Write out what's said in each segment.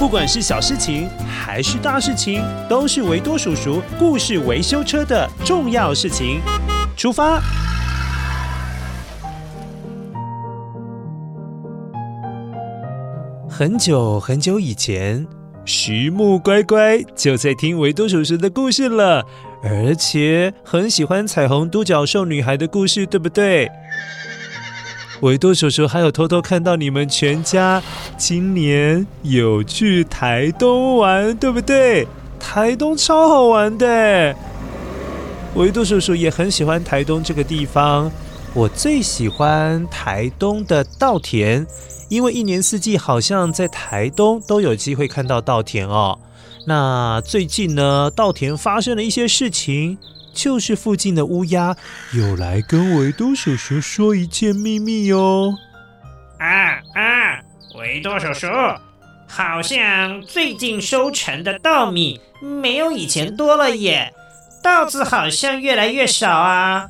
不管是小事情还是大事情，都是维多叔叔故事维修车的重要事情。出发！很久很久以前，徐木乖乖就在听维多叔叔的故事了，而且很喜欢彩虹独角兽女孩的故事，对不对？维多叔叔还有偷偷看到你们全家今年有去台东玩，对不对？台东超好玩的。维多叔叔也很喜欢台东这个地方，我最喜欢台东的稻田，因为一年四季好像在台东都有机会看到稻田哦。那最近呢，稻田发生了一些事情。就是附近的乌鸦有来跟维多叔叔说一件秘密哟。啊啊，维多叔叔，好像最近收成的稻米没有以前多了耶，稻子好像越来越少啊。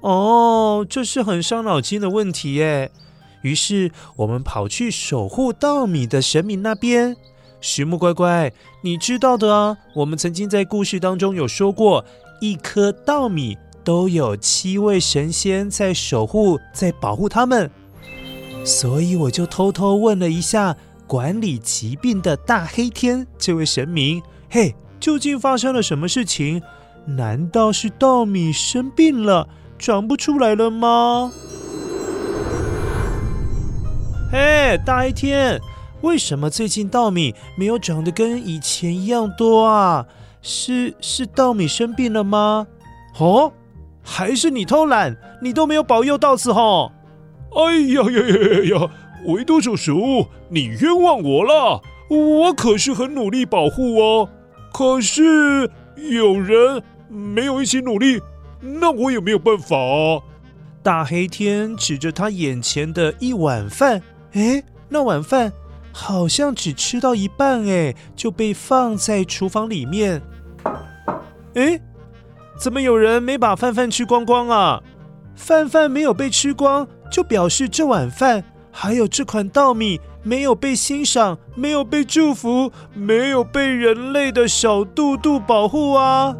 哦，这是很伤脑筋的问题耶。于是我们跑去守护稻米的神明那边。徐木乖乖，你知道的啊，我们曾经在故事当中有说过，一颗稻米都有七位神仙在守护，在保护他们。所以我就偷偷问了一下管理疾病的大黑天这位神明：“嘿，究竟发生了什么事情？难道是稻米生病了，长不出来了吗？”嘿，大黑天。为什么最近稻米没有长得跟以前一样多啊？是是稻米生病了吗？哦，还是你偷懒？你都没有保佑稻子吼？哎呀呀呀呀呀！维多叔叔，你冤枉我了！我可是很努力保护哦。可是有人没有一起努力，那我也没有办法啊。大黑天指着他眼前的一碗饭，哎，那碗饭。好像只吃到一半，哎，就被放在厨房里面。哎，怎么有人没把饭饭吃光光啊？饭饭没有被吃光，就表示这碗饭还有这款稻米没有被欣赏，没有被祝福，没有被人类的小肚肚保护啊！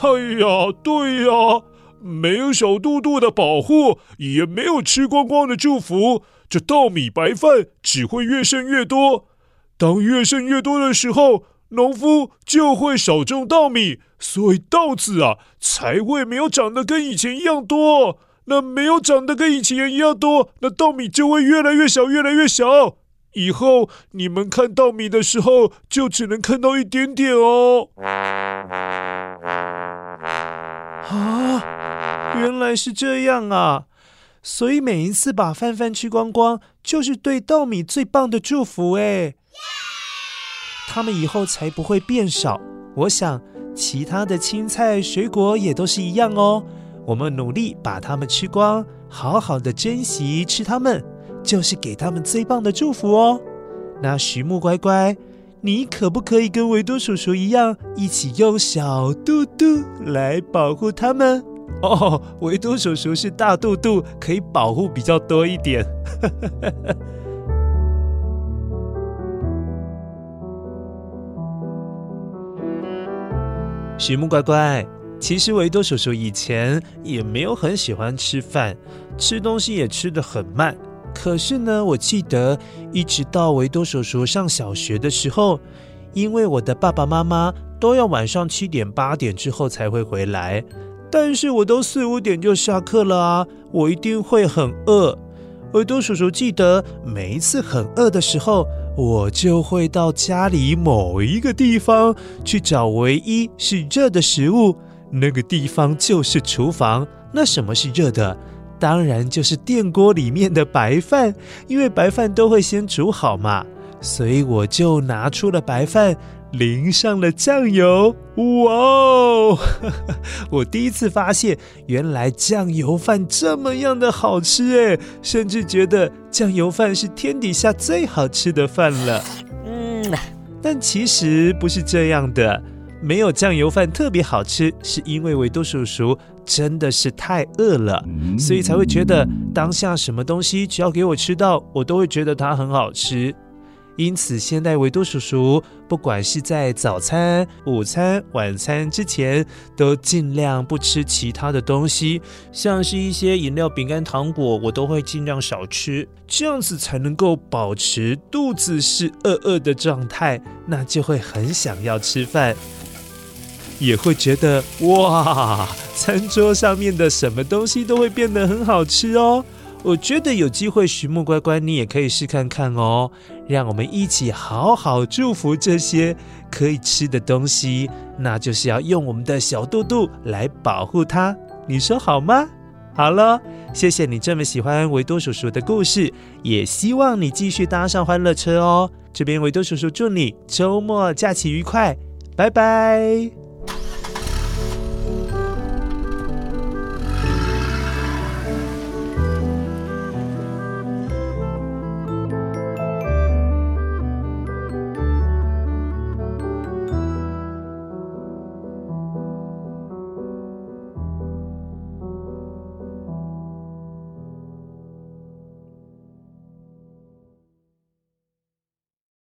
哎呀，对呀。没有小肚肚的保护，也没有吃光光的祝福，这稻米白饭只会越剩越多。当越剩越多的时候，农夫就会少种稻米，所以稻子啊才会没有长得跟以前一样多。那没有长得跟以前一样多，那稻米就会越来越小，越来越小。以后你们看稻米的时候，就只能看到一点点哦。啊，原来是这样啊！所以每一次把饭饭吃光光，就是对稻米最棒的祝福哎。他们以后才不会变少。我想其他的青菜、水果也都是一样哦。我们努力把它们吃光，好好的珍惜吃它们，就是给他们最棒的祝福哦。那徐木乖乖。你可不可以跟维多叔叔一样，一起用小肚肚来保护他们？哦，维多叔叔是大肚肚，可以保护比较多一点。徐木乖乖，其实维多叔叔以前也没有很喜欢吃饭，吃东西也吃得很慢。可是呢，我记得一直到维多叔叔上小学的时候，因为我的爸爸妈妈都要晚上七点八点之后才会回来，但是我都四五点就下课了啊，我一定会很饿。维多叔叔记得每一次很饿的时候，我就会到家里某一个地方去找唯一是热的食物，那个地方就是厨房。那什么是热的？当然就是电锅里面的白饭，因为白饭都会先煮好嘛，所以我就拿出了白饭，淋上了酱油。哇哦！我第一次发现，原来酱油饭这么样的好吃诶，甚至觉得酱油饭是天底下最好吃的饭了。嗯，但其实不是这样的。没有酱油饭特别好吃，是因为维多叔叔真的是太饿了，所以才会觉得当下什么东西只要给我吃到，我都会觉得它很好吃。因此，现代维多叔叔不管是在早餐、午餐、晚餐之前，都尽量不吃其他的东西，像是一些饮料、饼干、糖果，我都会尽量少吃，这样子才能够保持肚子是饿饿的状态，那就会很想要吃饭，也会觉得哇，餐桌上面的什么东西都会变得很好吃哦。我觉得有机会，徐木乖乖，你也可以试看看哦。让我们一起好好祝福这些可以吃的东西，那就是要用我们的小肚肚来保护它。你说好吗？好了，谢谢你这么喜欢维多叔叔的故事，也希望你继续搭上欢乐车哦。这边维多叔叔祝你周末假期愉快，拜拜。